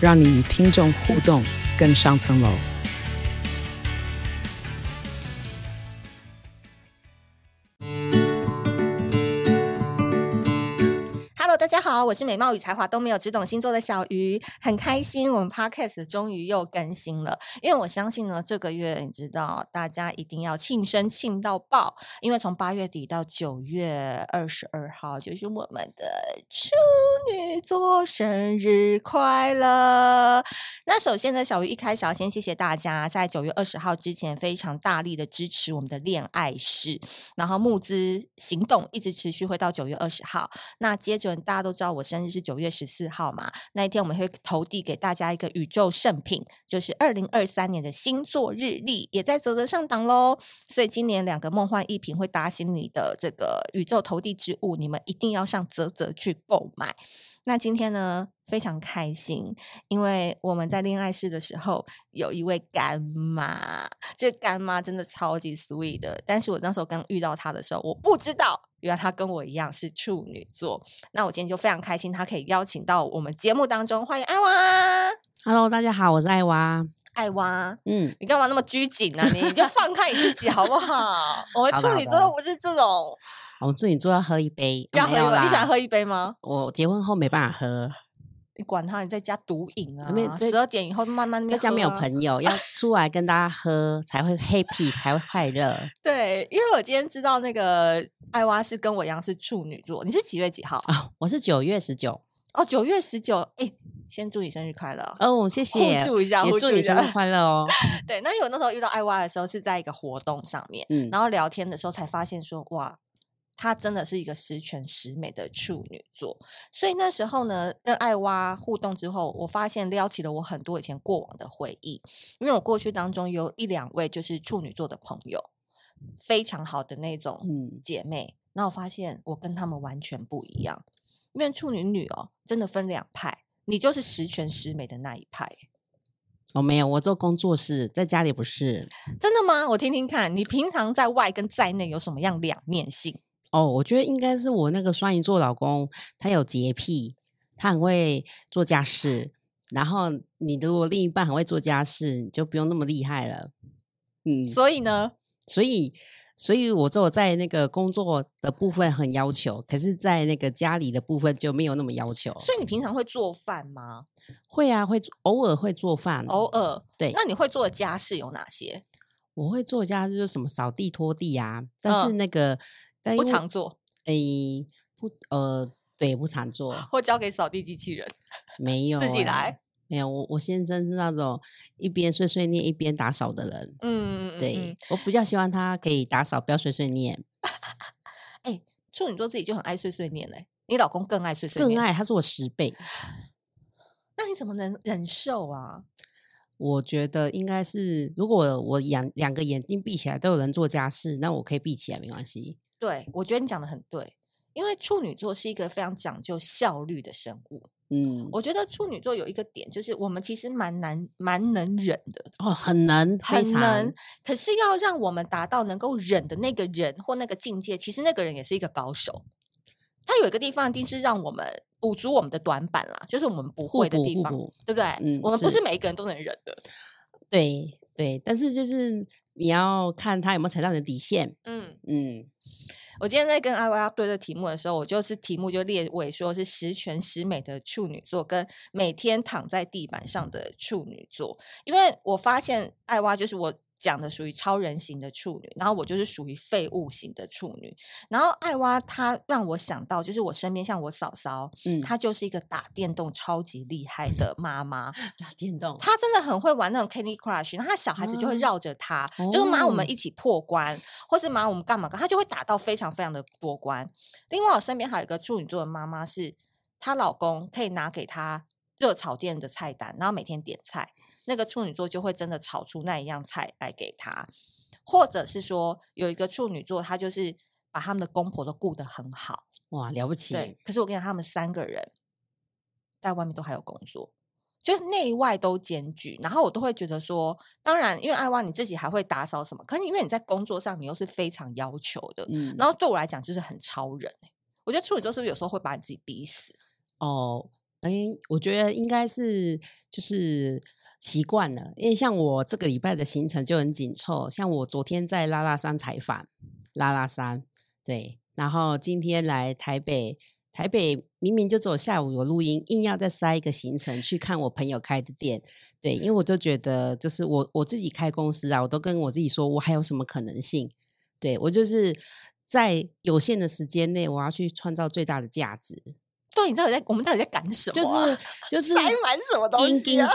让你与听众互动更上层楼。我是美貌与才华都没有，只懂星座的小鱼，很开心我们 Podcast 终于又更新了。因为我相信呢，这个月你知道，大家一定要庆生庆到爆，因为从八月底到九月二十二号就是我们的处女座生日快乐。那首先呢，小鱼一开始要先谢谢大家在九月二十号之前非常大力的支持我们的恋爱室，然后募资行动一直持续会到九月二十号。那接着大家都。知道我生日是九月十四号嘛？那一天我们会投递给大家一个宇宙圣品，就是二零二三年的星座日历，也在泽泽上档喽。所以今年两个梦幻一品会打醒你的这个宇宙投递之物，你们一定要上泽泽去购买。那今天呢，非常开心，因为我们在恋爱室的时候有一位干妈，这干妈真的超级 sweet 的。但是我那时候刚遇到她的时候，我不知道原来他跟我一样是处女座。那我今天就非常开心，他可以邀请到我们节目当中，欢迎艾娃。Hello，大家好，我是艾娃。艾娃，嗯，你干嘛那么拘谨呢？你就放开你自己好不好？我们处女座都不是这种。我们处女座要喝一杯，要喝一杯。你想喝一杯吗？我结婚后没办法喝。你管他，你在家毒瘾啊！十二点以后慢慢在家没有朋友，要 出来跟大家喝才会 happy，才会快乐。对，因为我今天知道那个艾娃是跟我一样是处女座，你是几月几号啊？哦，我是九月十九。哦，九月十九，哎，先祝你生日快乐哦！谢谢，祝一下，也祝你生日快乐哦。对，那有那时候遇到艾娃的时候是在一个活动上面，嗯，然后聊天的时候才发现说，哇。她真的是一个十全十美的处女座，所以那时候呢，跟艾娃互动之后，我发现撩起了我很多以前过往的回忆。因为我过去当中有一两位就是处女座的朋友，非常好的那种姐妹，那、嗯、我发现我跟他们完全不一样。因为处女女哦，真的分两派，你就是十全十美的那一派。我、哦、没有，我做工作室，在家里不是。真的吗？我听听看，你平常在外跟在内有什么样两面性？哦，我觉得应该是我那个双鱼座老公，他有洁癖，他很会做家事。然后你如果另一半很会做家事，你就不用那么厉害了。嗯，所以呢，所以，所以我说我在那个工作的部分很要求，可是在那个家里的部分就没有那么要求。所以你平常会做饭吗？会啊，会偶尔会做饭，偶尔。对，那你会做的家事有哪些？我会做家事就是什么扫地拖地啊，但是那个。嗯不常做，哎，不，呃，对，不常做，或交给扫地机器人，没有、欸，自己来，没有。我我先生是那种一边碎碎念一边打扫的人，嗯，对嗯我比较希望他可以打扫，不要碎碎念。哎、欸，处女座自己就很爱碎碎念嘞，你老公更爱碎碎念，更爱，他是我十倍。那你怎么能忍受啊？我觉得应该是，如果我两两个眼睛闭起来都有人做家事，那我可以闭起来没关系。对，我觉得你讲的很对，因为处女座是一个非常讲究效率的生物。嗯，我觉得处女座有一个点，就是我们其实蛮难、蛮能忍的哦，很能、很能。可是要让我们达到能够忍的那个人或那个境界，其实那个人也是一个高手。他有一个地方一定是让我们补足我们的短板啦，就是我们不会的地方，对不对？嗯，我们不是每一个人都能忍的。对对，但是就是你要看他有没有踩到你的底线。嗯嗯。我今天在跟艾娃对这题目的时候，我就是题目就列为说是十全十美的处女座跟每天躺在地板上的处女座，因为我发现艾娃就是我。讲的属于超人型的处女，然后我就是属于废物型的处女。然后艾娃她让我想到，就是我身边像我嫂嫂，嗯，她就是一个打电动超级厉害的妈妈。打电动，她真的很会玩那种 Candy Crush，然后她小孩子就会绕着她，嗯、就是妈我们一起破关，哦、或是妈我们干嘛干，她就会打到非常非常的多关。另外，我身边还有一个处女座的妈妈，是她老公可以拿给她热炒店的菜单，然后每天点菜，那个处女座就会真的炒出那一样菜来给他，或者是说有一个处女座，他就是把他们的公婆都顾得很好，哇，了不起！对，可是我跟你讲，他们三个人在外面都还有工作。就是内外都兼具，然后我都会觉得说，当然，因为爱娃你自己还会打扫什么，可是因为你在工作上你又是非常要求的，嗯，然后对我来讲就是很超人。我觉得处女座是不是有时候会把你自己逼死？哦，哎，我觉得应该是就是习惯了，因为像我这个礼拜的行程就很紧凑，像我昨天在拉拉山采访，拉拉山，对，然后今天来台北。台北明明就只有下午有录音，硬要再塞一个行程去看我朋友开的店，对，因为我就觉得，就是我我自己开公司啊，我都跟我自己说，我还有什么可能性？对，我就是在有限的时间内，我要去创造最大的价值。对，你到底在我们到底在赶什么、啊？就是 就是塞满什么东西、啊？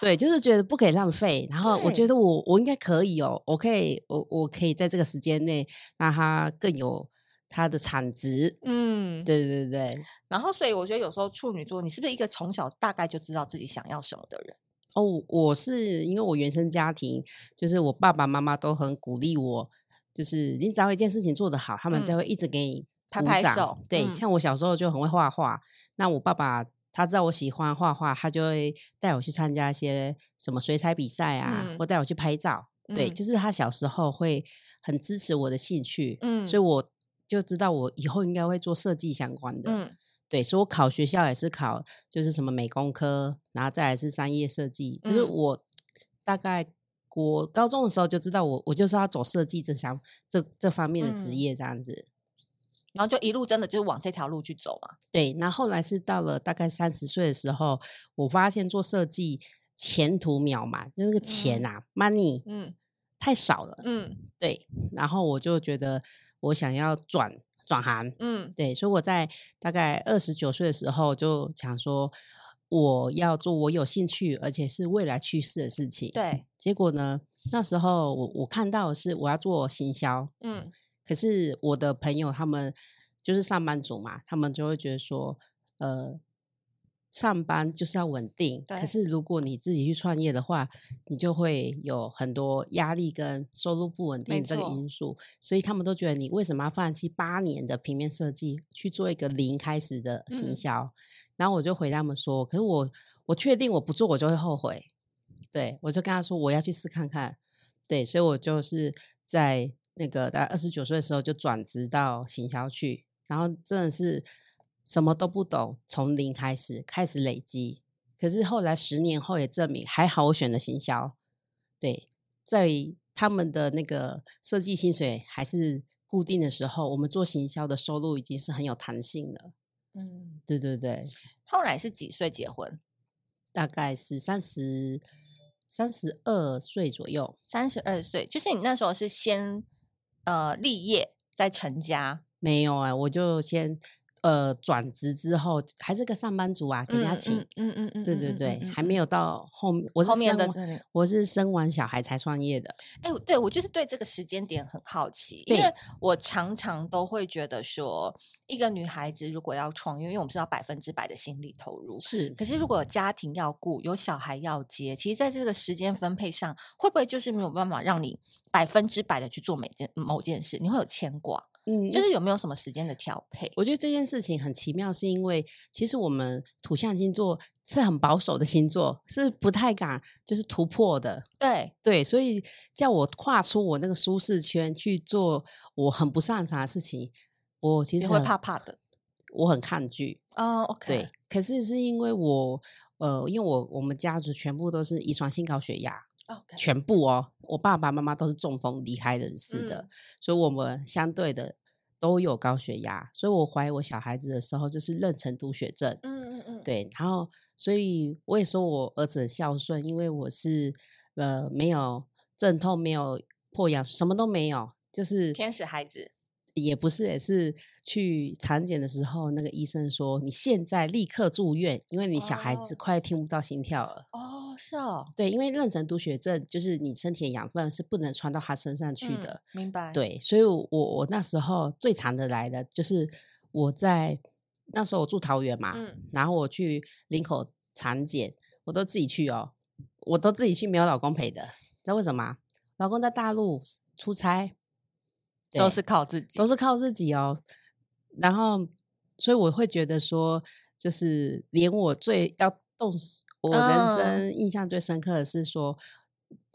对，就是觉得不可以浪费。然后我觉得我我应该可以哦，我可以我我可以在这个时间内让它更有。它的产值，嗯，对对对，然后所以我觉得有时候处女座，你是不是一个从小大概就知道自己想要什么的人？哦，我是因为我原生家庭，就是我爸爸妈妈都很鼓励我，就是你只要一件事情做得好，他们就会一直给你。拍拍手。对，嗯，像我小时候就很会画画，那我爸爸他知道我喜欢画画，他就会带我去参加一些什么水彩比赛啊，嗯，或带我去拍照。对，就是他小时候会很支持我的兴趣，嗯，所以我。就知道我以后应该会做设计相关的，嗯，对，所以我考学校也是考，就是什么美工科，然后再来是商业设计，就是我大概我高中的时候就知道我我就是要走设计这项这这方面的职业这样子，然后就一路真的就是往这条路去走嘛。对，那后，后来是到了大概三十岁的时候，我发现做设计前途渺茫，就那个钱啊，嗯，money，嗯，太少了，嗯，对，然后我就觉得。我想要转转行，嗯，对，所以我在大概二十九岁的时候就想说，我要做我有兴趣而且是未来趋势的事情。对，结果呢，那时候我我看到的是我要做行销，嗯，可是我的朋友他们就是上班族嘛，他们就会觉得说，呃。上班就是要稳定，可是如果你自己去创业的话，你就会有很多压力跟收入不稳定这个因素，所以他们都觉得你为什么要放弃八年的平面设计去做一个零开始的行销？嗯。然后我就回他们说，可是我我确定我不做我就会后悔，对，我就跟他说我要去试看看，对，所以我就是在那个大概二十九岁的时候就转职到行销去，然后真的是。什么都不懂，从零开始，开始累积。可是后来十年后也证明，还好我选了行销。对，在他们的那个设计薪水还是固定的时候，我们做行销的收入已经是很有弹性了。嗯，对对对。后来是几岁结婚？大概是三十三十二岁左右。三十二岁，就是你那时候是先呃立业再成家？没有哎、我就先。呃，转职之后还是个上班族啊，给家请，嗯嗯嗯，对对对，还没有到后面，我是生完，我是生完小孩才创业的。哎，对，我就是对这个时间点很好奇，因为我常常都会觉得说，一个女孩子如果要创业，因为我们是要百分之百的心力投入，是。可是如果有家庭要顾，有小孩要接，其实在这个时间分配上，会不会就是没有办法让你百分之百的去做每件某件事？你会有牵挂。嗯，就是有没有什么时间的调配？我觉得这件事情很奇妙，是因为其实我们土象星座是很保守的星座，是不太敢就是突破的。对对，所以叫我跨出我那个舒适圈去做我很不擅长的事情，我其实会怕怕的，我很抗拒。哦，OK。对，可是是因为我呃，因为我我们家族全部都是遗传性高血压。全部哦，我爸爸妈妈都是中风离开人世的，嗯，所以我们相对的都有高血压，所以我怀疑我小孩子的时候就是妊娠毒血症，嗯嗯嗯，对，然后所以我也说我儿子很孝顺，因为我是呃没有阵痛，没有破羊，什么都没有，就是天使孩子。也不是，也是去产检的时候，那个医生说你现在立刻住院，因为你小孩子快听不到心跳了。哦，是哦，对，因为妊娠毒血症就是你身体的养分是不能传到他身上去的。嗯，明白？对，所以我我那时候最长的来的就是我在那时候我住桃园嘛，嗯，然后我去林口产检，我都自己去哦，我都自己去，没有老公陪的，知道为什么？老公在大陆出差，都是靠自己，都是靠自己哦。然后，所以我会觉得说，就是连我最要动，我人生印象最深刻的是说，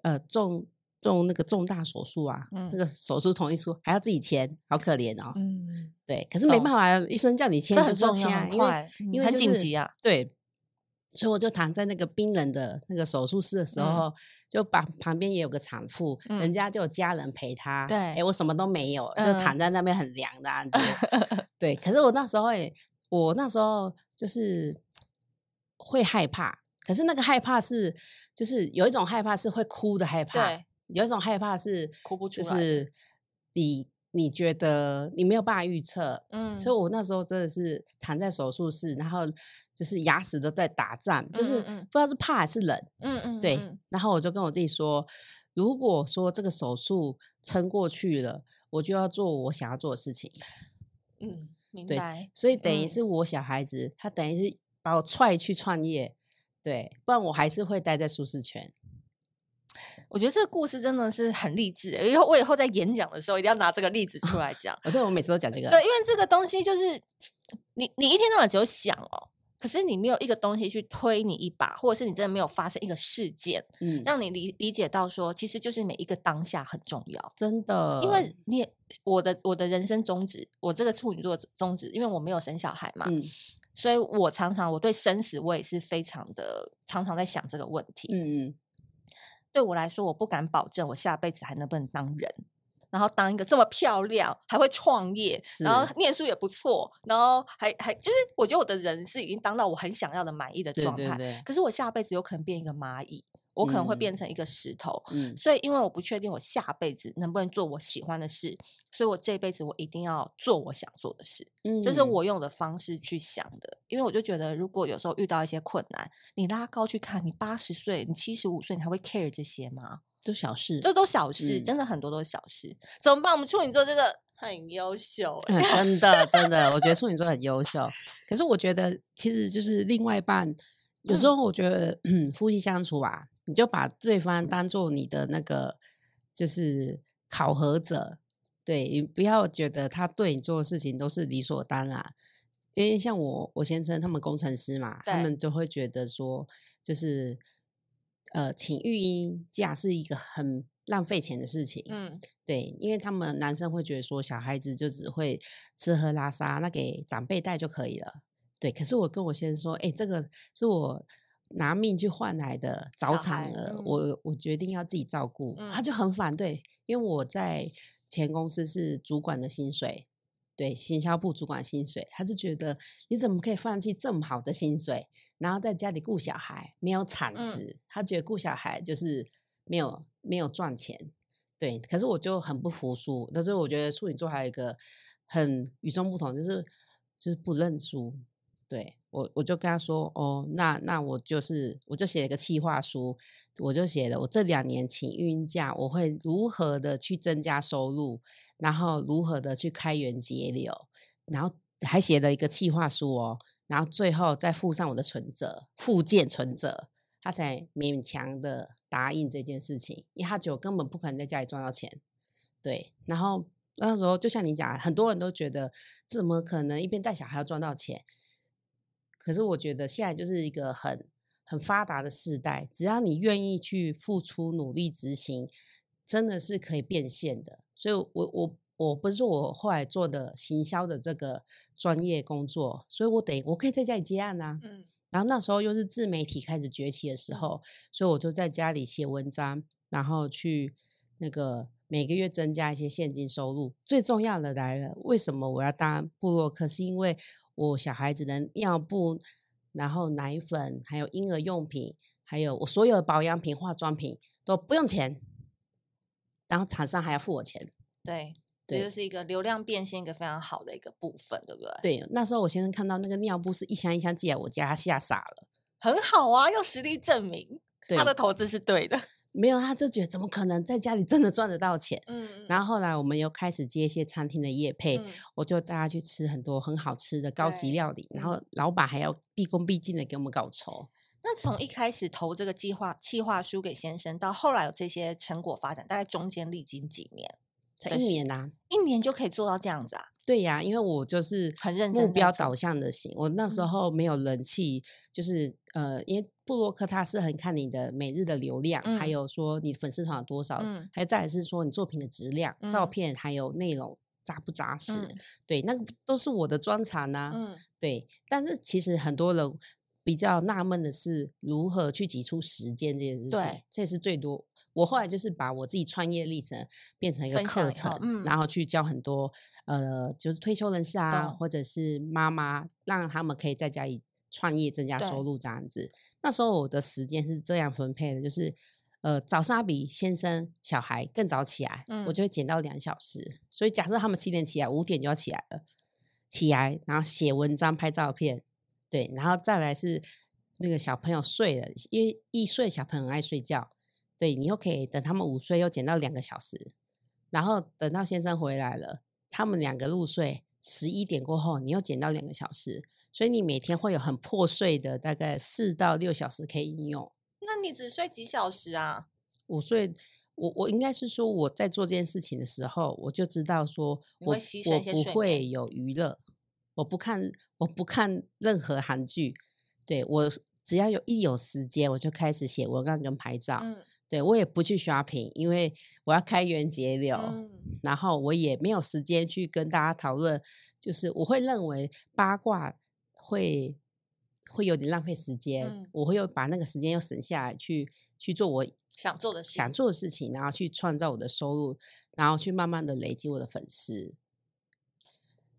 嗯、呃，重重那个重大手术啊，嗯、那个手术同意书还要自己签，好可怜哦。嗯，对，可是没办法，哦、医生叫你签就说签，因为因为、就是、很紧急啊。对。所以我就躺在那个冰冷的那个手术室的时候，嗯、就把旁边也有个产妇，嗯、人家就有家人陪她。对，哎、欸，我什么都没有，嗯、就躺在那边很凉的样子。对，可是我那时候也，我那时候就是会害怕，可是那个害怕是，就是有一种害怕是会哭的害怕，对，有一种害怕是哭不出来，就是你。你觉得你没有办法预测，嗯，所以我那时候真的是躺在手术室，然后就是牙齿都在打战，嗯、就是不知道是怕还是冷，嗯嗯，对。然后我就跟我自己说，如果说这个手术撑过去了，我就要做我想要做的事情。嗯，明白。对，所以等于是我小孩子，嗯、他等于是把我踹去创业，对，不然我还是会待在舒适圈。我觉得这个故事真的是很励志，以后我以后在演讲的时候一定要拿这个例子出来讲。哦，对，我每次都讲这个。对，因为这个东西就是你，你一天到晚只有想哦，可是你没有一个东西去推你一把，或者是你真的没有发生一个事件，嗯，让你理理解到说，其实就是每一个当下很重要，真的。因为你我的我的人生宗旨，我这个处女座宗旨，因为我没有生小孩嘛，嗯，所以我常常我对生死我也是非常的常常在想这个问题，嗯嗯。对我来说，我不敢保证我下辈子还能不能当人，然后当一个这么漂亮，还会创业，然后念书也不错，然后还还就是，我觉得我的人是已经当到我很想要的满意的状态。对对对。可是我下辈子有可能变一个蚂蚁。我可能会变成一个石头，嗯，所以因为我不确定我下辈子能不能做我喜欢的事，所以我这辈子我一定要做我想做的事，嗯，这是我用的方式去想的，因为我就觉得如果有时候遇到一些困难，你拉高去看，你八十岁，你七十五岁，你还会 care 这些吗？都小事，这都小事，真的很多都是小事，怎么办？我们处女座真的很优秀，真的真的，我觉得处女座很优 秀，可是我觉得其实就是另外一半，有时候我觉得 夫妻相处啊。你就把对方当做你的那个，就是考核者，对，你不要觉得他对你做的事情都是理所当然。因为像我，我先生他们工程师嘛，他们就会觉得说，就是呃，请育婴假是一个很浪费钱的事情。嗯，对，因为他们男生会觉得说，小孩子就只会吃喝拉撒，那给长辈带就可以了。对，可是我跟我先生说，哎，这个是我。拿命去换来的早产儿，嗯、我我决定要自己照顾，嗯、他就很反对，因为我在前公司是主管的薪水，对，行销部主管薪水，他就觉得你怎么可以放弃这么好的薪水，然后在家里顾小孩，没有产值，嗯、他觉得顾小孩就是没有没有赚钱，对，可是我就很不服输，那所以我觉得处女座还有一个很与众不同，就是就是不认输。对我，我就跟他说，哦，那那我就是，我就写了一个企划书，我就写了，我这两年请育婴假，我会如何的去增加收入，然后如何的去开源节流，然后还写了一个企划书哦，然后最后再附上我的存折，附件存折，他才勉强的答应这件事情，因为他觉得根本不可能在家里赚到钱，对，然后那时候就像你讲，很多人都觉得怎么可能一边带小孩要赚到钱？可是我觉得现在就是一个很很发达的时代，只要你愿意去付出努力执行，真的是可以变现的。所以我，我我我不是说我后来做的行销的这个专业工作，所以我得我可以在家里接案啊。嗯。然后那时候又是自媒体开始崛起的时候，所以我就在家里写文章，然后去那个每个月增加一些现金收入。最重要的来了，为什么我要当部落客？是因为我小孩子的尿布，然后奶粉，还有婴儿用品，还有我所有的保养品、化妆品都不用钱，然后厂商还要付我钱。对，这就是一个流量变现一个非常好的一个部分，对不对？对，那时候我先生看到那个尿布是一箱一箱寄来我家，他吓傻了。很好啊，用实力证明他的投资是对的。没有，他就觉得怎么可能在家里真的赚得到钱？嗯，然后后来我们又开始接一些餐厅的业配，嗯、我就带他去吃很多很好吃的高级料理，然后老板还要毕恭毕敬的给我们搞酬。那从一开始投这个计划计划书给先生，到后来有这些成果发展，大概中间历经几年？才一年呐、啊，一年就可以做到这样子啊？对呀、啊，因为我就是很认真，目标导向的型。我那时候没有人气，嗯、就是呃，因为布洛克他是很看你的每日的流量，嗯、还有说你粉丝团有多少，嗯、还有再来是说你作品的质量、嗯、照片还有内容扎不扎实。嗯、对，那个都是我的专长呐、啊。嗯，对。但是其实很多人比较纳闷的是，如何去挤出时间这件事情，对，这也是最多。我后来就是把我自己创业历程变成一个课程，嗯、然后去教很多呃，就是退休人士啊，或者是妈妈，让他们可以在家里创业增加收入这样子。那时候我的时间是这样分配的，就是呃早上比先生小孩更早起来，嗯、我就会减到两小时。所以假设他们七点起来，五点就要起来了，起来然后写文章、拍照片，对，然后再来是那个小朋友睡了，因为一岁小朋友很爱睡觉。对，你又可以等他们午睡，又减到两个小时，然后等到先生回来了，他们两个入睡，十一点过后，你又减到两个小时，所以你每天会有很破碎的大概四到六小时可以应用。那你只睡几小时啊？午睡，我我应该是说我在做这件事情的时候，我就知道说我我不会有娱乐，我不看我不看任何韩剧，对，我只要有一有时间，我就开始写文案跟拍照。嗯对，我也不去 shopping，因为我要开源节流，嗯、然后我也没有时间去跟大家讨论。就是我会认为八卦会会有点浪费时间，嗯、我会又把那个时间又省下来去去做我想做的事想做的事情，然后去创造我的收入，然后去慢慢的累积我的粉丝。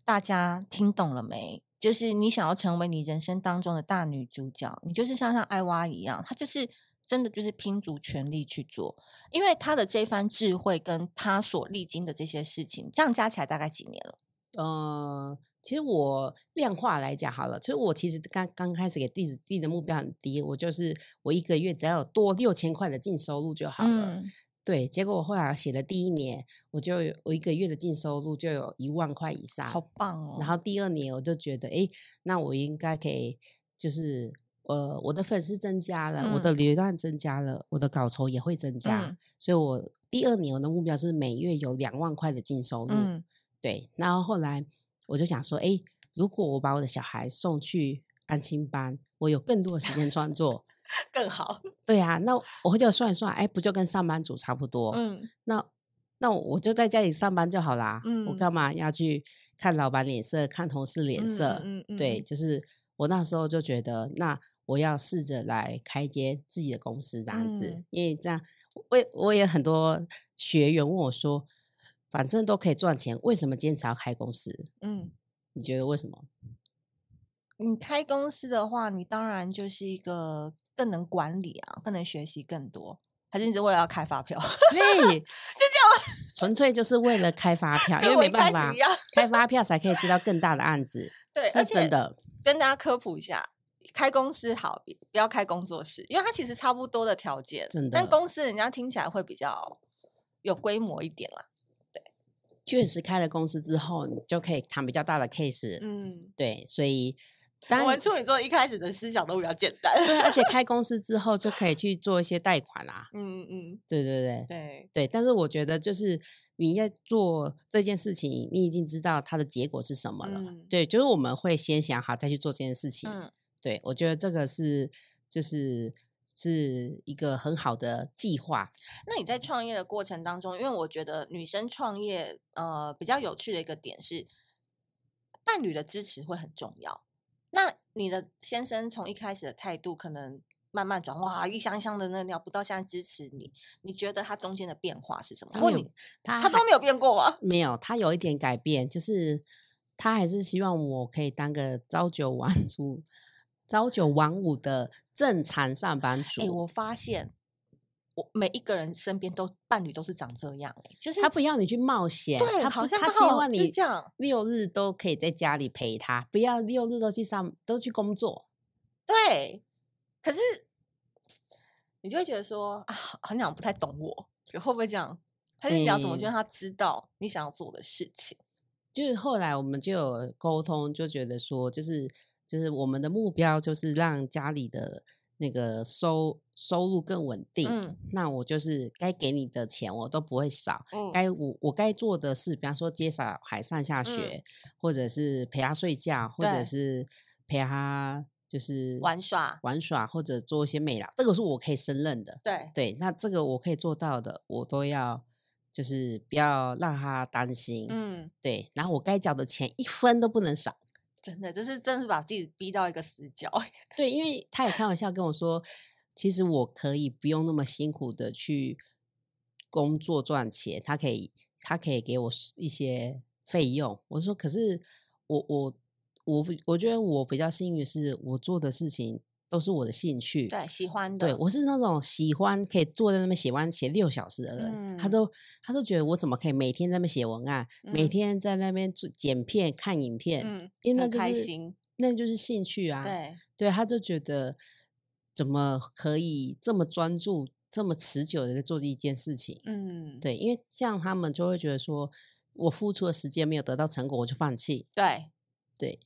大家听懂了没？就是你想要成为你人生当中的大女主角，你就是像像艾娃一样，她就是。真的就是拼足全力去做，因为他的这番智慧跟他所历经的这些事情，这样加起来大概几年了？呃，其实我量化来讲好了，其实我其实刚刚开始给弟子定的目标很低，我就是我一个月只要有多六千块的净收入就好了。嗯、对，结果我后来写的第一年，我就有我一个月的净收入就有一万块以上，好棒哦！然后第二年我就觉得，哎，那我应该可以就是。呃，我的粉丝增加了，嗯、我的流量增加了，我的稿酬也会增加，嗯、所以我第二年我的目标是每月有两万块的净收入。嗯、对，然后后来我就想说，哎，如果我把我的小孩送去安亲班，我有更多的时间创作，更好。对啊，那我就算一算，哎，不就跟上班族差不多？嗯，那那我就在家里上班就好啦。嗯，我干嘛要去看老板脸色，看同事脸色？嗯嗯，嗯对，就是我那时候就觉得那。我要试着来开一间自己的公司，这样子，嗯、因为这样，我我也很多学员问我说，反正都可以赚钱，为什么坚持要开公司？嗯，你觉得为什么？你开公司的话，你当然就是一个更能管理啊，更能学习更多，还是你是为了要开发票？对，就这样，纯粹就是为了开发票，因为没办法，开发票才可以接到更大的案子，对，是真的。跟大家科普一下。开公司好，不要开工作室，因为它其实差不多的条件，真的。但公司人家听起来会比较有规模一点啦。对，确实开了公司之后，你就可以谈比较大的 case。嗯，对，所以 我们处女座一开始的思想都比较简单。对，而且开 公司之后就可以去做一些贷款啦。嗯嗯嗯，对对对对对。但是我觉得，就是你在做这件事情，你已经知道它的结果是什么了。嗯、对，就是我们会先想好再去做这件事情。嗯。对，我觉得这个是就是是一个很好的计划。那你在创业的过程当中，因为我觉得女生创业呃比较有趣的一个点是，伴侣的支持会很重要。那你的先生从一开始的态度可能慢慢转化，一箱一箱的那尿布到现在支持你，你觉得他中间的变化是什么？他有他他都没有变过吗？没有，他有一点改变，就是他还是希望我可以当个朝九晚五。朝九晚五的正常上班族。哎、欸，我发现我每一个人身边都伴侣都是长这样、欸，就是他不要你去冒险，对，他好像他希望你这样六日都可以在家里陪他，不要六日都去上都去工作。对，可是你就会觉得说啊，好像不太懂我，会不会这样？他是你要怎么去让他知道你想要做的事情？嗯、就是后来我们就有沟通，就觉得说就是。就是我们的目标，就是让家里的那个收收入更稳定，嗯，那我就是该给你的钱我都不会少，嗯，该我我该做的事，比方说接小孩上下学，嗯，或者是陪他睡觉，或者是陪他就是玩耍。玩耍，或者做一些美劳，这个是我可以胜任的，对。对，那这个我可以做到的，我都要就是不要让他担心，嗯，对，然后我该缴的钱一分都不能少。真的，就是真是把自己逼到一个死角。对，因为他也开玩笑跟我说，其实我可以不用那么辛苦的去工作赚钱，他可以，他可以给我一些费用。我说，可是我我我我觉得我比较幸运的是，我做的事情。都是我的兴趣，对，喜欢的。对，我是那种喜欢可以坐在那边写完写六小时的人。嗯、他都他都觉得我怎么可以每天在那边写文案，嗯、每天在那边剪片看影片，嗯，因为那就是开心，那就是兴趣啊。对对，他就觉得怎么可以这么专注、这么持久的在做这一件事情？嗯，对，因为这样他们就会觉得说我付出的时间没有得到成果，我就放弃。对对。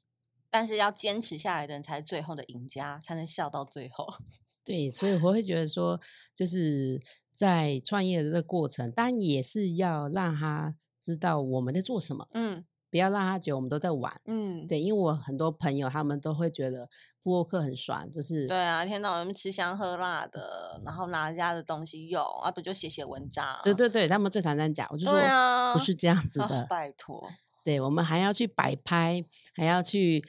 但是要坚持下来的人才是最后的赢家，才能笑到最后。对，所以我会觉得说，就是在创业的这个过程，当然也是要让他知道我们在做什么。嗯，不要让他觉得我们都在玩。嗯，对，因为我很多朋友他们都会觉得部落客很爽，就是对啊，一天到晚吃香喝辣的，然后拿人家的东西用，啊不就写写文章？对对对，他们最常这样讲，我就说不是这样子的，啊、拜托。对，我们还要去摆拍，还要去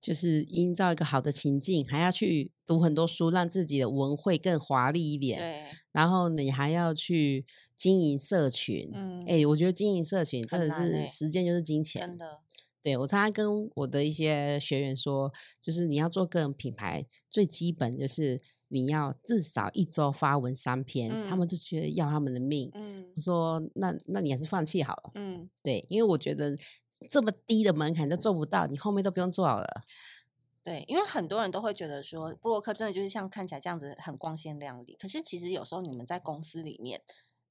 就是营造一个好的情境，还要去读很多书，让自己的文会更华丽一点。对，然后你还要去经营社群。嗯，哎，我觉得经营社群真的是时间就是金钱。真的。对，我常常跟我的一些学员说，就是你要做个人品牌，最基本就是。你要至少一周发文三篇，嗯，他们就觉得要他们的命。嗯，我说那那你还是放弃好了。嗯，对，因为我觉得这么低的门槛都做不到，你后面都不用做好了。对，因为很多人都会觉得说，布洛克真的就是像看起来这样子很光鲜亮丽，可是其实有时候你们在公司里面，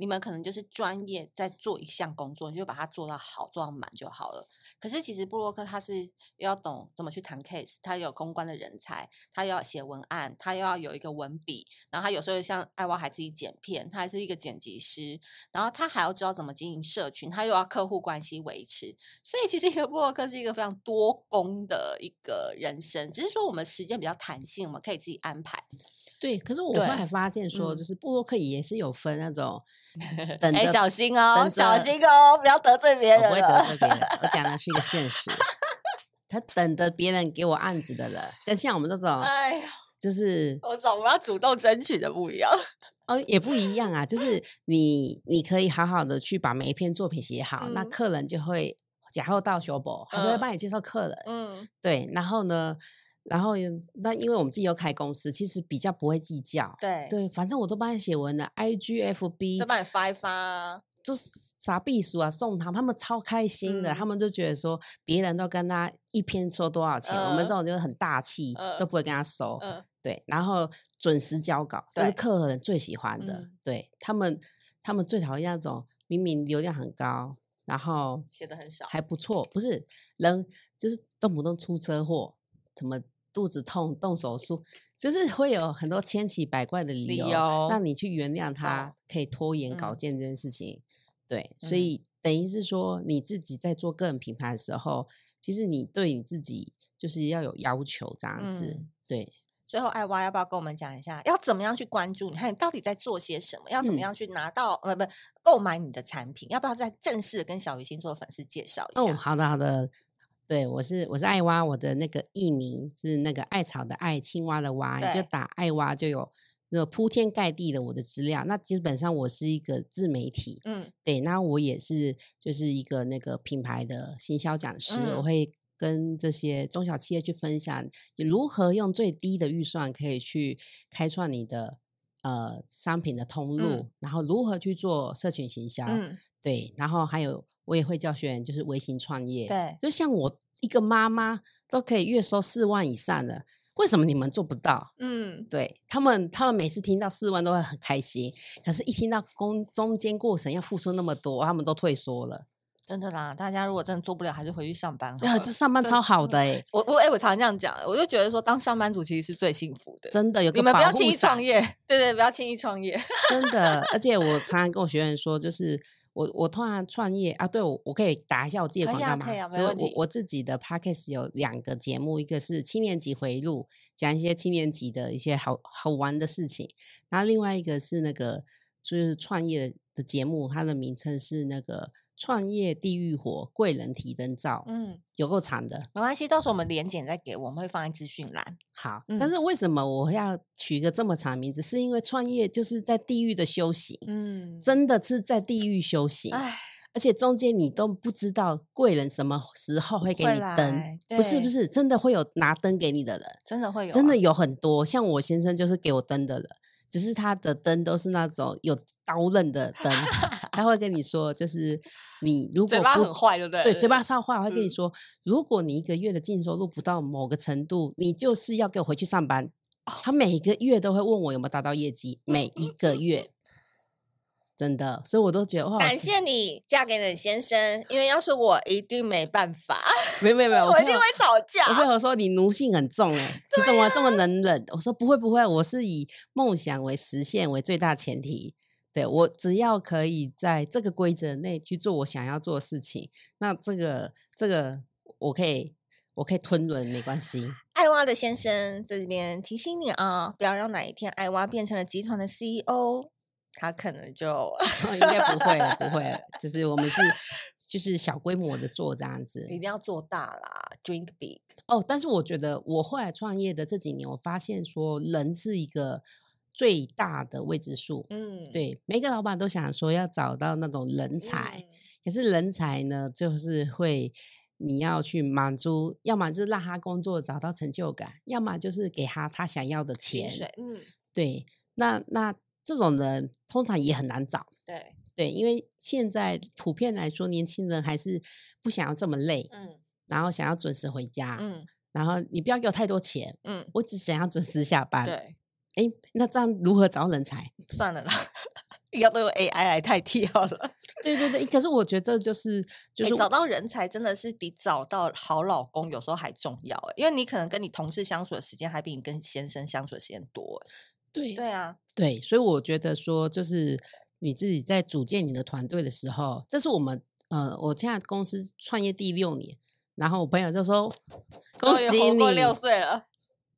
你们可能就是专业在做一项工作，你就把它做到好，做到满就好了。可是其实部落客他是要懂怎么去谈 case，他有公关的人才，他要写文案，他又要有一个文笔，然后他有时候像爱娃还自己剪片，他还是一个剪辑师，然后他还要知道怎么经营社群，他又要客户关系维持，所以其实一个部落客是一个非常多工的一个人生，只是说我们时间比较弹性，我们可以自己安排。对，可是我后来发现说，就是布洛克也是有分那种，哎、欸，小心哦，小心哦，不要得罪别人。我不会得罪别人，我讲的是一个现实。他等着别人给我案子的人，跟像我们这种，哎呀，就是我总我们要主动争取的不一样。哦，也不一样啊，就是你你可以好好的去把每一篇作品写好，嗯、那客人就会假后到修补，他就会帮你介绍客人。嗯，对，然后呢？然后，那因为我们自己又开公司，其实比较不会计较。对对，反正我都帮你写文了，IGFB 都帮你发一发，就是啥秘书啊，送他们，他们超开心的，嗯、他们就觉得说别人都跟他一篇收多少钱，嗯、我们这种就是很大气，嗯、都不会跟他收。嗯、对，然后准时交稿，这是客人最喜欢的。对，对他们，他们最讨厌那种明明流量很高，然后写的很少，还不错，不是人就是动不动出车祸，怎么？肚子痛动手术，就是会有很多千奇百怪的理由，理由让你去原谅他，可以拖延稿件这件事情。嗯、对，所以等于是说，你自己在做个人品牌的时候，其实你对你自己就是要有要求，这样子。嗯、对。最后，艾娃要不要跟我们讲一下，要怎么样去关注你？看你到底在做些什么？要怎么样去拿到？呃、嗯，不，购买你的产品？要不要再正式的跟小鱼星座的粉丝介绍一下？哦，好的，好的。对，我是我是爱娃，我的那个艺名是那个艾草的艾，青蛙的蛙，你就打爱蛙就有那个铺天盖地的我的资料。那基本上我是一个自媒体，嗯，对，那我也是就是一个那个品牌的行销讲师，嗯、我会跟这些中小企业去分享，你如何用最低的预算可以去开创你的呃商品的通路，嗯、然后如何去做社群行销，嗯、对，然后还有。我也会教学员，就是微型创业。对，就像我一个妈妈都可以月收四万以上的，为什么你们做不到？嗯，对他们，他们每次听到四万都会很开心，可是，一听到工中间过程要付出那么多，他们都退缩了。真的啦，大家如果真的做不了，还是回去上班。啊，这上班超好的哎！我我哎，我常常这样讲，我就觉得说，当上班族其实是最幸福的。真的，有个你们不要轻易创业，对对，不要轻易创业。真的，而且我常常跟我学员说，就是我我突然创业啊，对我我可以打一下我自己的广告吗？可以啊，可以啊，就是我我自己的 podcast 有两个节目，一个是七年级回录，讲一些七年级的一些好好玩的事情，然后另外一个是那个就是创业的节目，它的名称是那个。创业地狱火，贵人提灯照，嗯，有够长的，没关系，到时候我们连检再给我，我们会放在资讯栏。好，嗯、但是为什么我要取一个这么长的名字？是因为创业就是在地狱的修行，嗯，真的是在地狱修行，唉而且中间你都不知道贵人什么时候会给你灯，不是不是，真的会有拿灯给你的人，真的会有、啊，真的有很多，像我先生就是给我灯的人。只是他的灯都是那种有刀刃的灯，他会跟你说，就是你如果嘴巴很坏，对不对？对，嘴巴超坏，我会跟你说，嗯、如果你一个月的净收入不到某个程度，你就是要给我回去上班。他每个月都会问我有没有达到业绩，每一个月。真的，所以我都觉得哇，感谢你嫁给你的先生，因为要是我一定没办法，没没没，我一定会吵架。我朋友说你奴性很重哎，你怎么这么能忍？我说不会不会，我是以梦想为实现为最大前提，对，我只要可以在这个规则内去做我想要做的事情，那这个这个我可以我可以吞忍没关系。艾娃的先生在这边提醒你啊，不要让哪一天艾娃变成了集团的 CEO。他可能就、哦、应该不会了，不会了，就是我们是就是小规模的做这样子，一定要做大啦，drink big 哦。但是我觉得我后来创业的这几年，我发现说人是一个最大的未知数。嗯，对，每个老板都想说要找到那种人才，嗯、可是人才呢，就是会你要去满足，要么就是让他工作找到成就感，要么就是给他他想要的钱。嗯，对，那那。这种人通常也很难找，对。对，因为现在普遍来说，年轻人还是不想要这么累，嗯，然后想要准时回家，嗯，然后你不要给我太多钱，嗯，我只想要准时下班，对，哎，那这样如何找人才？算了啦，要都用 AI 来代替好了，对对对，可是我觉得就是就是找到人才真的是比找到好老公有时候还重要，因为你可能跟你同事相处的时间还比你跟先生相处的时间多，对对啊。对，所以我觉得说，就是你自己在组建你的团队的时候，这是我们呃，我现在公司创业第六年，然后我朋友就说：“恭喜你，六岁了。”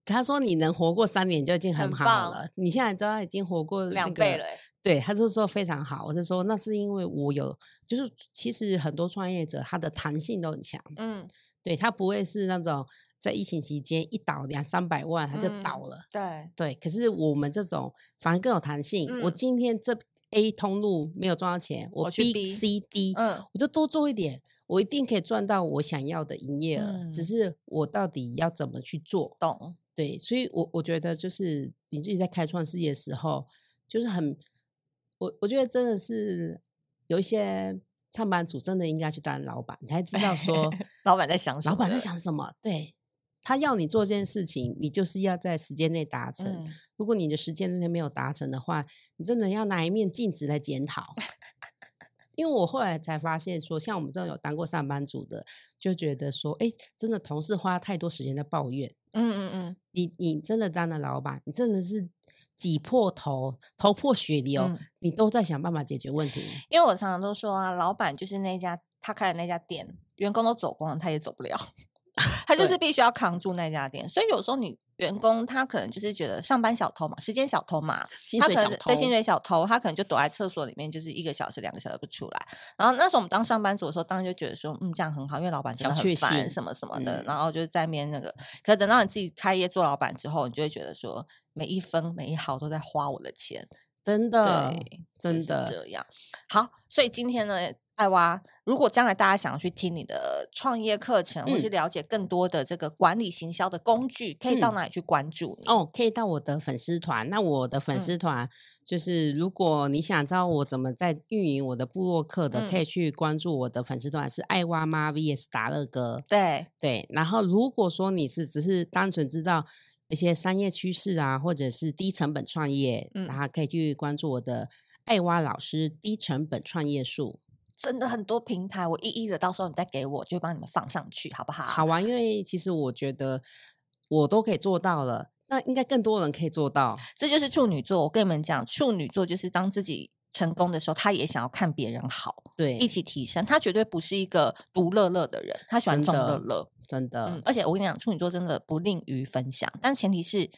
他说：“你能活过三年就已经很好了，你现在知道已经活过、那个、两倍了。”对，他就说非常好。我就说那是因为我有，就是其实很多创业者他的弹性都很强，嗯，对他不会是那种。在疫情期间一倒两三百万，他就倒了。嗯、对对，可是我们这种反而更有弹性。嗯、我今天这 A 通路没有赚到钱，我 B, 我 B C D，嗯，我就多做一点，我一定可以赚到我想要的营业额。嗯、只是我到底要怎么去做？懂？对，所以我我觉得就是你自己在开创事业的时候，就是很，我我觉得真的是有一些上班族真的应该去当老板，你才知道说老板在想什么，老板在想什么？对。他要你做这件事情，你就是要在时间内达成。嗯、如果你的时间内没有达成的话，你真的要拿一面镜子来检讨。因为我后来才发现说，说像我们这种有当过上班族的，就觉得说，哎，真的同事花太多时间在抱怨。嗯嗯嗯，你你真的当了老板，你真的是挤破头、头破血流，嗯、你都在想办法解决问题。因为我常常都说啊，老板就是那家他开的那家店，员工都走光了，他也走不了。他就是必须要扛住那家店，所以有时候你员工他可能就是觉得上班小偷嘛，时间小偷嘛，他可能对薪水小偷，他可能就躲在厕所里面，就是一个小时、两个小时不出来。然后那时候我们当上班族的时候，当然就觉得说，嗯，这样很好，因为老板真的很烦什么什么的。嗯、然后就是在面那个，可是等到你自己开业做老板之后，你就会觉得说，每一分每一毫都在花我的钱，真的，对，真的这样。好，所以今天呢。爱蛙，如果将来大家想要去听你的创业课程，嗯、或是了解更多的这个管理行销的工具，可以到哪里去关注你？哦，可以到我的粉丝团。那我的粉丝团就是，如果你想知道我怎么在运营我的部落客的，嗯、可以去关注我的粉丝团，是爱娃妈 VS 达乐哥。对对。然后，如果说你是只是单纯知道一些商业趋势啊，或者是低成本创业，嗯、然后可以去关注我的爱蛙老师低成本创业术。真的很多平台，我一一的到时候你再给我，就帮你们放上去，好不好？好啊，因为其实我觉得我都可以做到了，那应该更多人可以做到。这就是处女座，我跟你们讲，处女座就是当自己成功的时候，他也想要看别人好，对，一起提升。他绝对不是一个独乐乐的人，他喜欢众乐乐，真的。嗯，而且我跟你讲，处女座真的不吝于分享，但前提是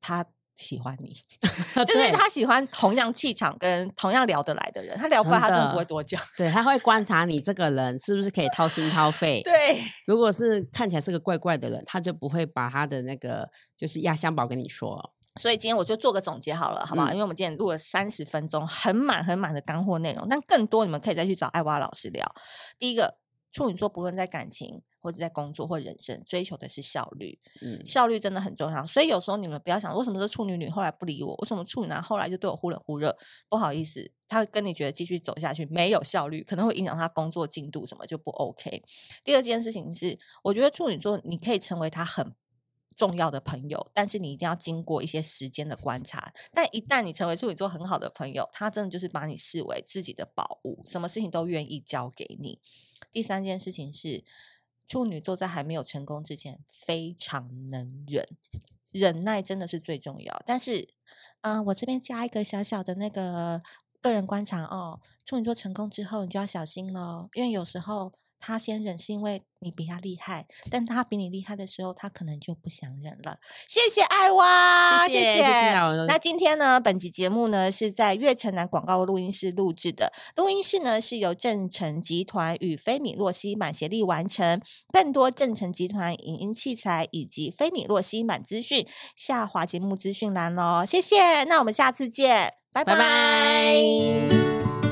他。喜欢你，就是他喜欢同样气场跟同样聊得来的人。他聊不来，他真的不会多讲。对，他会观察你这个人是不是可以掏心掏肺。对，如果是看起来是个怪怪的人，他就不会把他的那个就是压箱宝跟你说。所以今天我就做个总结好了，好不好？嗯、因为我们今天录了三十分钟，很满很满的干货内容。但更多你们可以再去找艾娃老师聊。第一个，处女座不论在感情。或者在工作或人生追求的是效率，嗯，效率真的很重要。所以有时候你们不要想，为什么这处女女后来不理我？为什么处女男后来就对我忽冷忽热？不好意思，他跟你觉得继续走下去没有效率，可能会影响他工作进度，什么就不 OK。第二件事情是，我觉得处女座你可以成为他很重要的朋友，但是你一定要经过一些时间的观察。但一旦你成为处女座很好的朋友，他真的就是把你视为自己的宝物，什么事情都愿意交给你。第三件事情是。处女座在还没有成功之前，非常能忍，忍耐真的是最重要。但是，嗯、我这边加一个小小的那个个人观察哦，处女座成功之后，你就要小心了，因为有时候。他先忍是因为你比他厉害，但他比你厉害的时候，他可能就不想忍了。谢谢艾娃，谢谢谢谢。那今天呢，本集节目呢是在月城南广告录音室录制的，录音室呢是由正成集团与菲米洛西满协力完成。更多正成集团影音器材以及菲米洛西满资讯，下滑节目资讯栏喽。谢谢，那我们下次见，拜拜。拜拜。